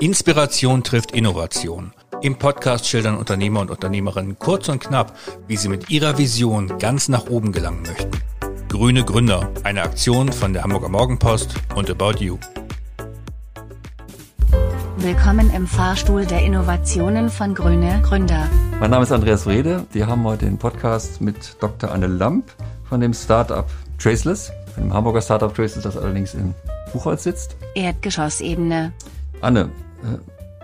Inspiration trifft Innovation. Im Podcast schildern Unternehmer und Unternehmerinnen kurz und knapp, wie sie mit ihrer Vision ganz nach oben gelangen möchten. Grüne Gründer, eine Aktion von der Hamburger Morgenpost und About You. Willkommen im Fahrstuhl der Innovationen von Grüne Gründer. Mein Name ist Andreas Wrede. Wir haben heute den Podcast mit Dr. Anne Lamp von dem Startup Traceless, von dem Hamburger Startup Traceless, das allerdings in Buchholz sitzt. Erdgeschossebene. Anne,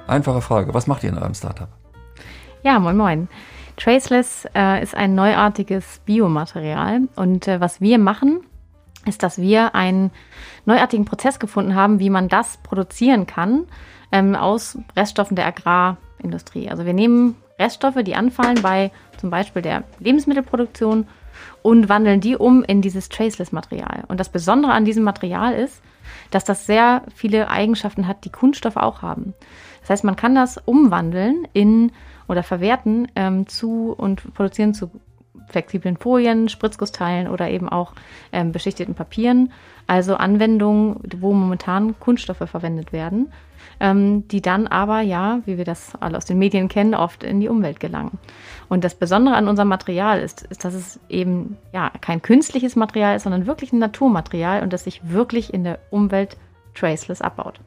einfache Frage. Was macht ihr in eurem Startup? Ja, moin moin. Traceless äh, ist ein neuartiges Biomaterial und äh, was wir machen, ist, dass wir einen neuartigen Prozess gefunden haben, wie man das produzieren kann ähm, aus Reststoffen der Agrarindustrie. Also wir nehmen Reststoffe, die anfallen bei zum Beispiel der Lebensmittelproduktion und wandeln die um in dieses Traceless-Material. Und das Besondere an diesem Material ist, dass das sehr viele Eigenschaften hat, die Kunststoffe auch haben. Das heißt, man kann das umwandeln in oder verwerten ähm, zu und produzieren zu flexiblen Folien, Spritzgussteilen oder eben auch ähm, beschichteten Papieren. Also Anwendungen, wo momentan Kunststoffe verwendet werden, ähm, die dann aber ja, wie wir das alle aus den Medien kennen, oft in die Umwelt gelangen. Und das Besondere an unserem Material ist, ist, dass es eben ja kein künstliches Material ist, sondern wirklich ein Naturmaterial und das sich wirklich in der Umwelt traceless abbaut.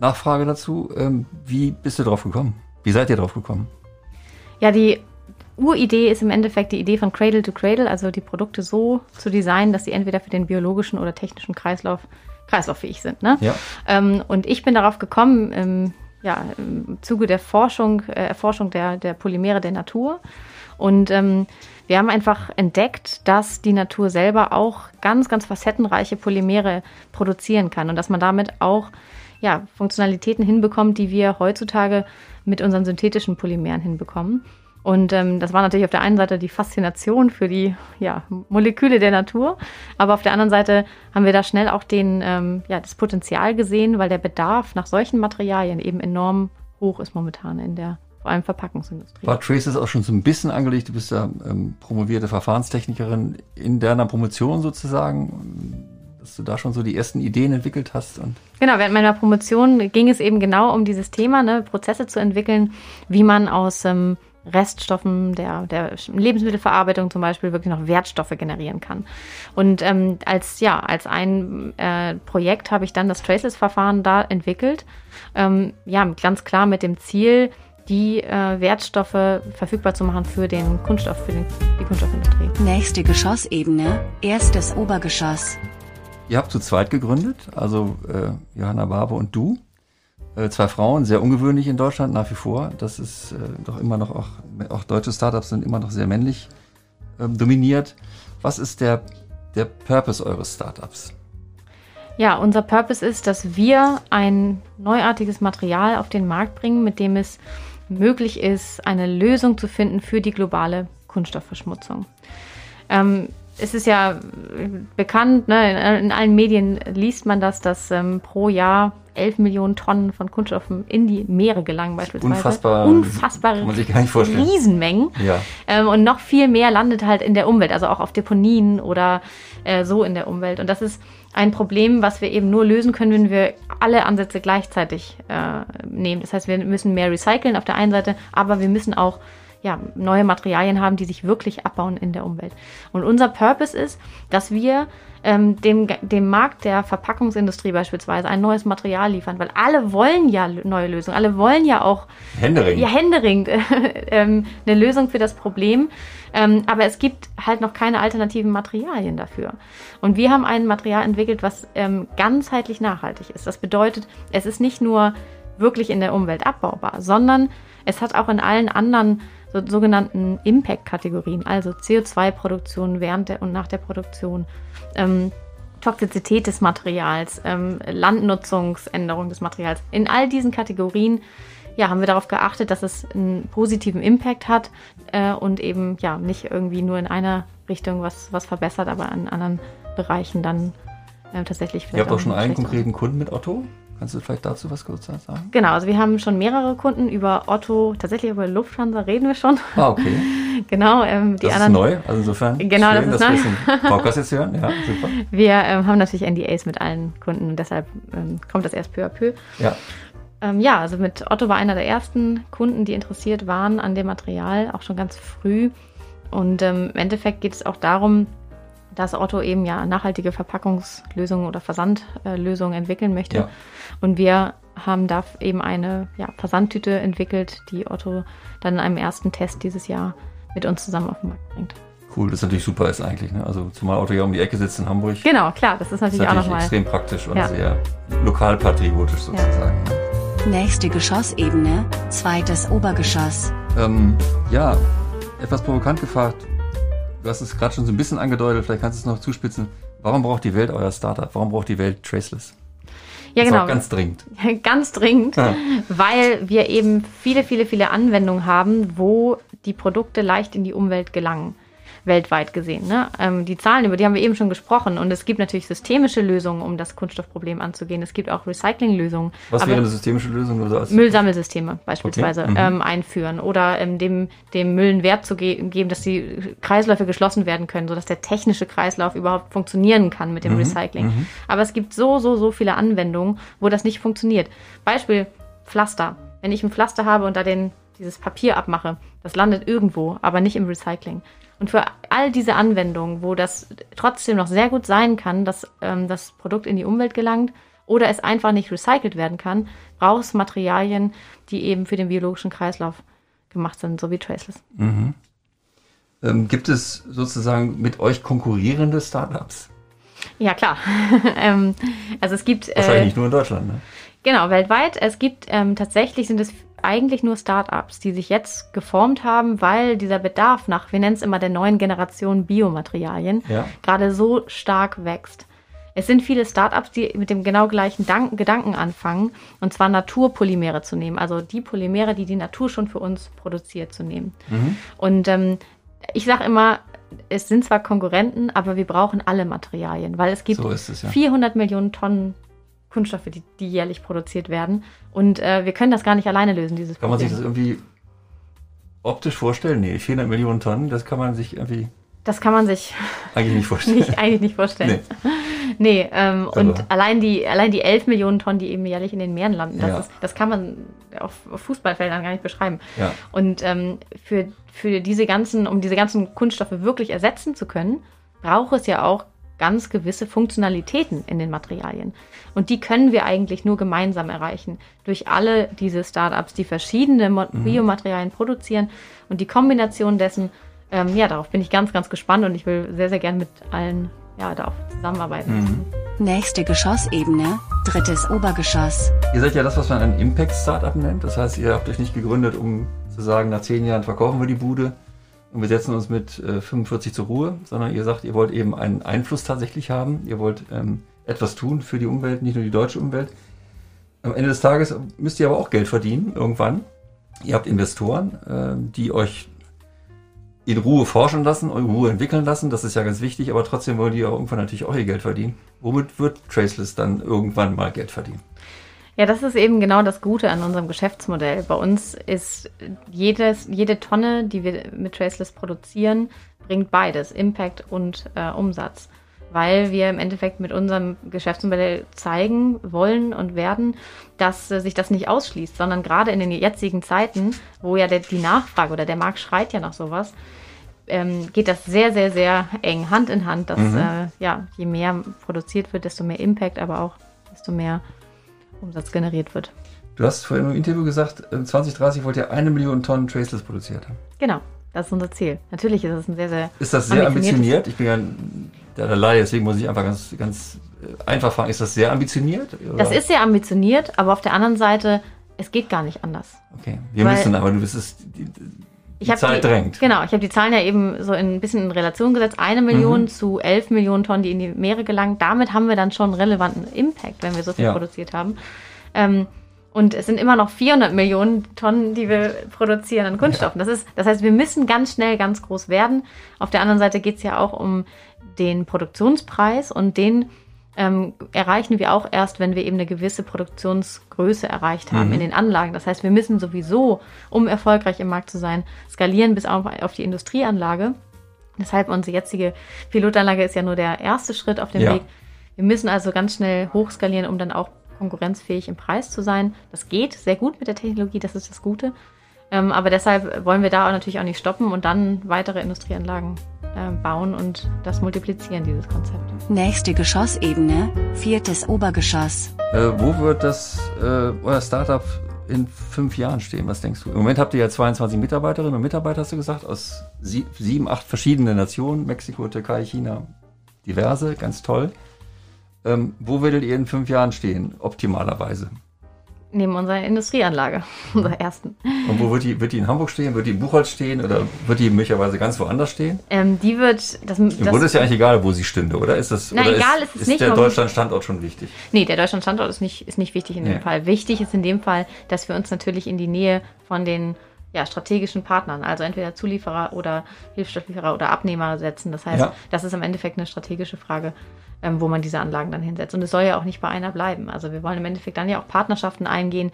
Nachfrage dazu, ähm, wie bist du drauf gekommen? Wie seid ihr drauf gekommen? Ja, die Uridee ist im Endeffekt die Idee von Cradle to Cradle, also die Produkte so zu designen, dass sie entweder für den biologischen oder technischen Kreislauf kreislauffähig sind. Ne? Ja. Ähm, und ich bin darauf gekommen, im, ja, im Zuge der Forschung, äh, Erforschung der, der Polymere der Natur. Und ähm, wir haben einfach entdeckt, dass die Natur selber auch ganz, ganz facettenreiche Polymere produzieren kann und dass man damit auch ja, Funktionalitäten hinbekommt, die wir heutzutage mit unseren synthetischen Polymeren hinbekommen. Und ähm, das war natürlich auf der einen Seite die Faszination für die ja, Moleküle der Natur, aber auf der anderen Seite haben wir da schnell auch den, ähm, ja, das Potenzial gesehen, weil der Bedarf nach solchen Materialien eben enorm hoch ist momentan in der vor allem Verpackungsindustrie. War Traces auch schon so ein bisschen angelegt? Du bist ja ähm, promovierte Verfahrenstechnikerin in deiner Promotion sozusagen dass du da schon so die ersten Ideen entwickelt hast. Und genau, während meiner Promotion ging es eben genau um dieses Thema, ne, Prozesse zu entwickeln, wie man aus ähm, Reststoffen der, der Lebensmittelverarbeitung zum Beispiel wirklich noch Wertstoffe generieren kann. Und ähm, als, ja, als ein äh, Projekt habe ich dann das Traceless-Verfahren da entwickelt. Ähm, ja, ganz klar mit dem Ziel, die äh, Wertstoffe verfügbar zu machen für den Kunststoff, für den, die Kunststoffindustrie. Nächste Geschossebene, erstes Obergeschoss. Ihr habt zu zweit gegründet, also äh, Johanna Barbe und du. Äh, zwei Frauen, sehr ungewöhnlich in Deutschland nach wie vor. Das ist äh, doch immer noch, auch, auch deutsche Startups sind immer noch sehr männlich ähm, dominiert. Was ist der, der Purpose eures Startups? Ja, unser Purpose ist, dass wir ein neuartiges Material auf den Markt bringen, mit dem es möglich ist, eine Lösung zu finden für die globale Kunststoffverschmutzung. Ähm, es ist ja bekannt, ne, in, in, allen Medien liest man das, dass ähm, pro Jahr 11 Millionen Tonnen von Kunststoffen in die Meere gelangen beispielsweise. Unfassbar. Unfassbare man sich gar nicht vorstellen. Riesenmengen. Ja. Ähm, und noch viel mehr landet halt in der Umwelt, also auch auf Deponien oder äh, so in der Umwelt. Und das ist ein Problem, was wir eben nur lösen können, wenn wir alle Ansätze gleichzeitig äh, nehmen. Das heißt, wir müssen mehr recyceln auf der einen Seite, aber wir müssen auch ja, neue Materialien haben, die sich wirklich abbauen in der Umwelt. Und unser Purpose ist, dass wir ähm, dem, dem Markt der Verpackungsindustrie beispielsweise ein neues Material liefern, weil alle wollen ja neue Lösungen, alle wollen ja auch Händering. Ja, Händering, ähm, eine Lösung für das Problem. Ähm, aber es gibt halt noch keine alternativen Materialien dafür. Und wir haben ein Material entwickelt, was ähm, ganzheitlich nachhaltig ist. Das bedeutet, es ist nicht nur wirklich in der Umwelt abbaubar, sondern es hat auch in allen anderen so, sogenannten Impact-Kategorien, also CO2-Produktion während der und nach der Produktion, ähm, Toxizität des Materials, ähm, Landnutzungsänderung des Materials. In all diesen Kategorien ja, haben wir darauf geachtet, dass es einen positiven Impact hat äh, und eben ja nicht irgendwie nur in einer Richtung was, was verbessert, aber in anderen Bereichen dann äh, tatsächlich vielleicht. Ihr habt auch schon einen konkreten Kunden mit Otto? Kannst du vielleicht dazu was kurz sagen? Genau, also wir haben schon mehrere Kunden über Otto, tatsächlich über Lufthansa reden wir schon. Ah, okay. genau, ähm, die das anderen. ist neu, also insofern. Genau, schön, das ist neu. Podcast jetzt hören, ja, super. Wir ähm, haben natürlich NDAs mit allen Kunden und deshalb ähm, kommt das erst peu à peu. Ja. Ähm, ja, also mit Otto war einer der ersten Kunden, die interessiert waren an dem Material, auch schon ganz früh. Und ähm, im Endeffekt geht es auch darum, dass Otto eben ja nachhaltige Verpackungslösungen oder Versandlösungen entwickeln möchte. Ja. Und wir haben da eben eine ja, Versandtüte entwickelt, die Otto dann in einem ersten Test dieses Jahr mit uns zusammen auf den Markt bringt. Cool, das natürlich super ist eigentlich. Ne? Also zumal Otto ja um die Ecke sitzt in Hamburg. Genau, klar, das ist Das ist natürlich, auch natürlich nochmal. extrem praktisch und Ja. sehr lokalpatriotisch sozusagen. ne? Nächste Geschossebene, zweites Obergeschoss. Ähm, ja, etwas provokant gefragt. Du hast es gerade schon so ein bisschen angedeutet, vielleicht kannst du es noch zuspitzen. Warum braucht die Welt euer Startup? Warum braucht die Welt Traceless? Ja, genau. ganz dringend. Ganz dringend, Ja. weil wir eben viele, viele, viele Anwendungen haben, wo die Produkte leicht in die Umwelt gelangen. Weltweit gesehen. Ne? Ähm, die Zahlen, über die haben wir eben schon gesprochen. Und es gibt natürlich systemische Lösungen, um das Kunststoffproblem anzugehen. Es gibt auch Recyclinglösungen. Was wäre eine systemische Lösung? Als Müllsammelsysteme beispielsweise Okay, mhm. ähm, einführen oder ähm, dem, dem Müll einen Wert zu ge geben, dass die Kreisläufe geschlossen werden können, sodass der technische Kreislauf überhaupt funktionieren kann mit dem Mhm, Recycling. Aber es gibt so, so, so viele Anwendungen, wo das nicht funktioniert. Beispiel Pflaster. Wenn ich ein Pflaster habe und da den, dieses Papier abmache, das landet irgendwo, aber nicht im Recycling. Und für all diese Anwendungen, wo das trotzdem noch sehr gut sein kann, dass ähm, das Produkt in die Umwelt gelangt oder es einfach nicht recycelt werden kann, braucht es Materialien, die eben für den biologischen Kreislauf gemacht sind, so wie Traceless. ähm, gibt es sozusagen mit euch konkurrierende Startups? Ja, klar. ähm, also es gibt Wahrscheinlich äh, nicht nur in Deutschland. Ne? Genau, weltweit. Es gibt ähm, tatsächlich sind es eigentlich nur Startups, die sich jetzt geformt haben, weil dieser Bedarf nach, wir nennen es immer der neuen Generation Biomaterialien, Ja. gerade so stark wächst. Es sind viele Startups, die mit dem genau gleichen Dank Gedanken anfangen, und zwar Naturpolymere zu nehmen, also die Polymere, die die Natur schon für uns produziert, zu nehmen. Und ähm, ich sage immer, es sind zwar Konkurrenten, aber wir brauchen alle Materialien, weil es gibt So es, ja. 400 Millionen Tonnen Kunststoffe, die, die jährlich produziert werden. Und äh, wir können das gar nicht alleine lösen, dieses Kann man Problem. sich das irgendwie optisch vorstellen? Nee, 400 Millionen Tonnen, das kann man sich irgendwie das kann man sich eigentlich nicht vorstellen. nicht, eigentlich nicht vorstellen. Nee, ähm, und Aber- allein die, allein die 11 Millionen Tonnen, die eben jährlich in den Meeren landen, das, Ja. ist, das kann man auf, auf Fußballfeldern gar nicht beschreiben. Ja. Und ähm, für, für diese ganzen, um diese ganzen Kunststoffe wirklich ersetzen zu können, braucht es ja auch ganz gewisse Funktionalitäten in den Materialien. Und die können wir eigentlich nur gemeinsam erreichen. Durch alle diese Startups, die verschiedene Mo Biomaterialien produzieren und die Kombination dessen, ähm, ja, darauf bin ich ganz, ganz gespannt und ich will sehr, sehr gern mit allen, ja, da auch zusammenarbeiten. Nächste Geschossebene, drittes Obergeschoss. Ihr seid ja das, was man ein Impact-Startup nennt. Das heißt, ihr habt euch nicht gegründet, um zu sagen, nach zehn Jahren verkaufen wir die Bude und wir setzen uns mit äh, 45 zur Ruhe, sondern ihr sagt, ihr wollt eben einen Einfluss tatsächlich haben. Ihr wollt ähm, etwas tun für die Umwelt, nicht nur die deutsche Umwelt. Am Ende des Tages müsst ihr aber auch Geld verdienen, irgendwann. Ihr habt Investoren, äh, die euch in Ruhe forschen lassen, in Ruhe entwickeln lassen. Das ist ja ganz wichtig, aber trotzdem wollen die auch irgendwann natürlich auch ihr Geld verdienen. Womit wird Traceless dann irgendwann mal Geld verdienen? Ja, das ist eben genau das Gute an unserem Geschäftsmodell. Bei uns ist jedes, jede Tonne, die wir mit Traceless produzieren, bringt beides, Impact und äh, Umsatz. Weil wir im Endeffekt mit unserem Geschäftsmodell zeigen wollen und werden, dass äh, sich das nicht ausschließt, sondern gerade in den jetzigen Zeiten, wo ja der, die Nachfrage oder der Markt schreit ja nach sowas, ähm, geht das sehr, sehr, sehr eng Hand in Hand, dass äh, ja, je mehr produziert wird, desto mehr Impact, aber auch desto mehr Umsatz generiert wird. Du hast vorhin im Interview gesagt, äh, 2030 wollt ihr eine Million Tonnen Traceless produziert haben. Genau, das ist unser Ziel. Natürlich ist es ein sehr, sehr Ist das sehr ambitioniert? Ich bin ja der der Laie, deswegen muss ich einfach ganz, ganz äh, einfach fragen. Ist das sehr ambitioniert? Oder? Das ist sehr ambitioniert, aber auf der anderen Seite, es geht gar nicht anders. Okay, wir weil- müssen, aber du bist es, die, Ich die Zeit die, drängt. Genau, ich habe die Zahlen ja eben so in, ein bisschen in Relation gesetzt. Eine Mhm. Million zu elf Millionen Tonnen, die in die Meere gelangen. Damit haben wir dann schon einen relevanten Impact, wenn wir so viel Ja. produziert haben. Ähm, und es sind immer noch 400 Millionen Tonnen, die wir produzieren an Kunststoffen. Das, ist, das heißt, wir müssen ganz schnell ganz groß werden. Auf der anderen Seite geht es ja auch um den Produktionspreis und den ähm, erreichen wir auch erst, wenn wir eben eine gewisse Produktionsgröße erreicht haben in den Anlagen. Das heißt, wir müssen sowieso, um erfolgreich im Markt zu sein, skalieren bis auf, auf die Industrieanlage. Deshalb unsere jetzige Pilotanlage ist ja nur der erste Schritt auf dem Ja. Weg. Wir müssen also ganz schnell hochskalieren, um dann auch konkurrenzfähig im Preis zu sein. Das geht sehr gut mit der Technologie, das ist das Gute. Ähm, aber deshalb wollen wir da auch natürlich auch nicht stoppen und dann weitere Industrieanlagen bauen und das multiplizieren, dieses Konzept. Nächste Geschossebene, viertes Obergeschoss. Äh, wo wird das äh, euer Startup in fünf Jahren stehen? Was denkst du? Im Moment habt ihr ja 22 Mitarbeiterinnen und Mitarbeiter, hast du gesagt, aus sie sieben, acht verschiedenen Nationen, Mexiko, Türkei, China, diverse, ganz toll. Ähm, wo werdet ihr in fünf Jahren stehen, optimalerweise? Neben unserer Industrieanlage, unserer ersten. Und wo wird die, wird die in Hamburg stehen? Wird die in Buchholz stehen oder wird die möglicherweise ganz woanders stehen? Ähm, die wird. Das, Im Grunde ist ja eigentlich egal, wo sie stünde, oder? Ist das, Na, oder egal ist, ist es ist nicht, der warum- Deutschland-Standort schon wichtig? Nee, der Deutschland-Standort ist nicht, ist nicht wichtig in dem Nee. Fall. Wichtig ist in dem Fall, dass wir uns natürlich in die Nähe von den ja, strategischen Partnern, also entweder Zulieferer oder Hilfsstofflieferer oder Abnehmer setzen. Das heißt, Ja. das ist im Endeffekt eine strategische Frage, ähm, wo man diese Anlagen dann hinsetzt. Und es soll ja auch nicht bei einer bleiben. Also wir wollen im Endeffekt dann ja auch Partnerschaften eingehen,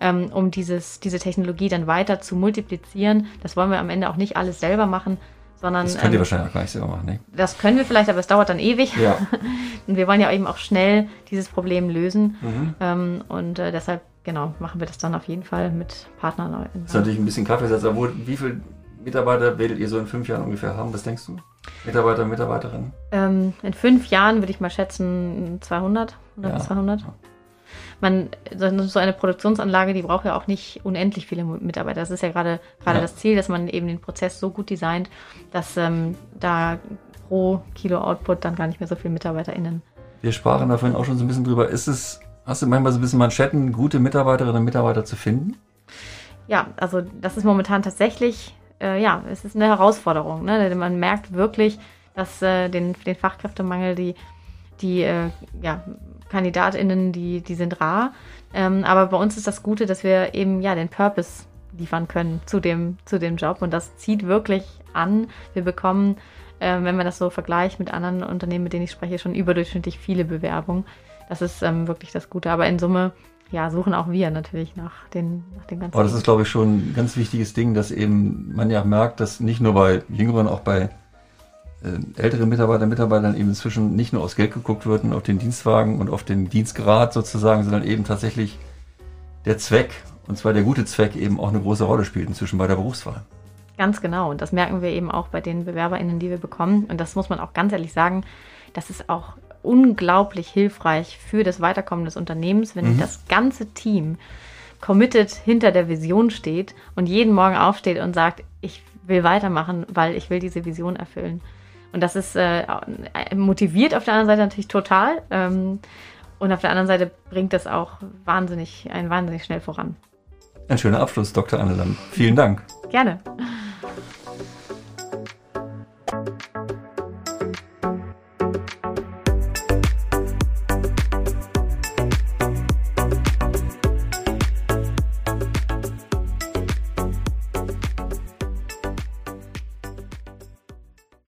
ähm, um dieses, diese Technologie dann weiter zu multiplizieren. Das wollen wir am Ende auch nicht alles selber machen, sondern Das könnt ihr ähm, wahrscheinlich auch gar nicht selber machen, ne? das können wir vielleicht, aber es dauert dann ewig. Ja. Und wir wollen ja eben auch schnell dieses Problem lösen. Mhm. Ähm, und äh, deshalb, genau, machen wir das dann auf jeden Fall mit Partnern. Das ist natürlich ein bisschen Kaffeesatz, aber wo, wie viele Mitarbeiter werdet ihr so in fünf Jahren ungefähr haben? Was denkst du? Mitarbeiter, Mitarbeiterinnen? Ähm, in fünf Jahren würde ich mal schätzen 200 oder Ja. 200. Man, so so eine Produktionsanlage, die braucht ja auch nicht unendlich viele Mitarbeiter. Das ist ja gerade gerade Ja. das Ziel, dass man eben den Prozess so gut designt, dass ähm, da pro Kilo Output dann gar nicht mehr so viele MitarbeiterInnen Wir sprachen da vorhin auch schon so ein bisschen drüber. Ist es, hast du manchmal so ein bisschen Manschetten, gute Mitarbeiterinnen und Mitarbeiter zu finden? Ja, also das ist momentan tatsächlich, äh, ja, es ist eine Herausforderung. Ne? Man merkt wirklich, dass äh, den, den Fachkräftemangel, die, die äh, ja, KandidatInnen, die, die sind rar. Ähm, aber bei uns ist das Gute, dass wir eben ja den Purpose liefern können zu dem, zu dem Job. Und das zieht wirklich an. Wir bekommen, äh, wenn man das so vergleicht mit anderen Unternehmen, mit denen ich spreche, schon überdurchschnittlich viele Bewerbungen. Das ist ähm, wirklich das Gute. Aber in Summe, ja, suchen auch wir natürlich nach den, nach den ganzen. Aber das ist, glaube ich, schon ein ganz wichtiges Ding, dass eben man ja merkt, dass nicht nur bei Jüngeren, auch bei äh, älteren Mitarbeitern, Mitarbeitern eben inzwischen nicht nur aufs Geld geguckt wird und auf den Dienstwagen und auf den Dienstgrad sozusagen, sondern eben tatsächlich der Zweck, und zwar der gute Zweck, eben auch eine große Rolle spielt inzwischen bei der Berufswahl. Ganz genau. Und das merken wir eben auch bei den BewerberInnen, die wir bekommen. Und das muss man auch ganz ehrlich sagen, das ist auch unglaublich hilfreich für das Weiterkommen des Unternehmens, wenn das ganze Team committed hinter der Vision steht und jeden Morgen aufsteht und sagt, ich will weitermachen, weil ich will diese Vision erfüllen. Und das ist äh, motiviert auf der anderen Seite natürlich total. Ähm, und auf der anderen Seite bringt das auch wahnsinnig, einen wahnsinnig schnell voran. Ein schöner Abschluss, Dr. Anneland. Vielen Dank. Gerne.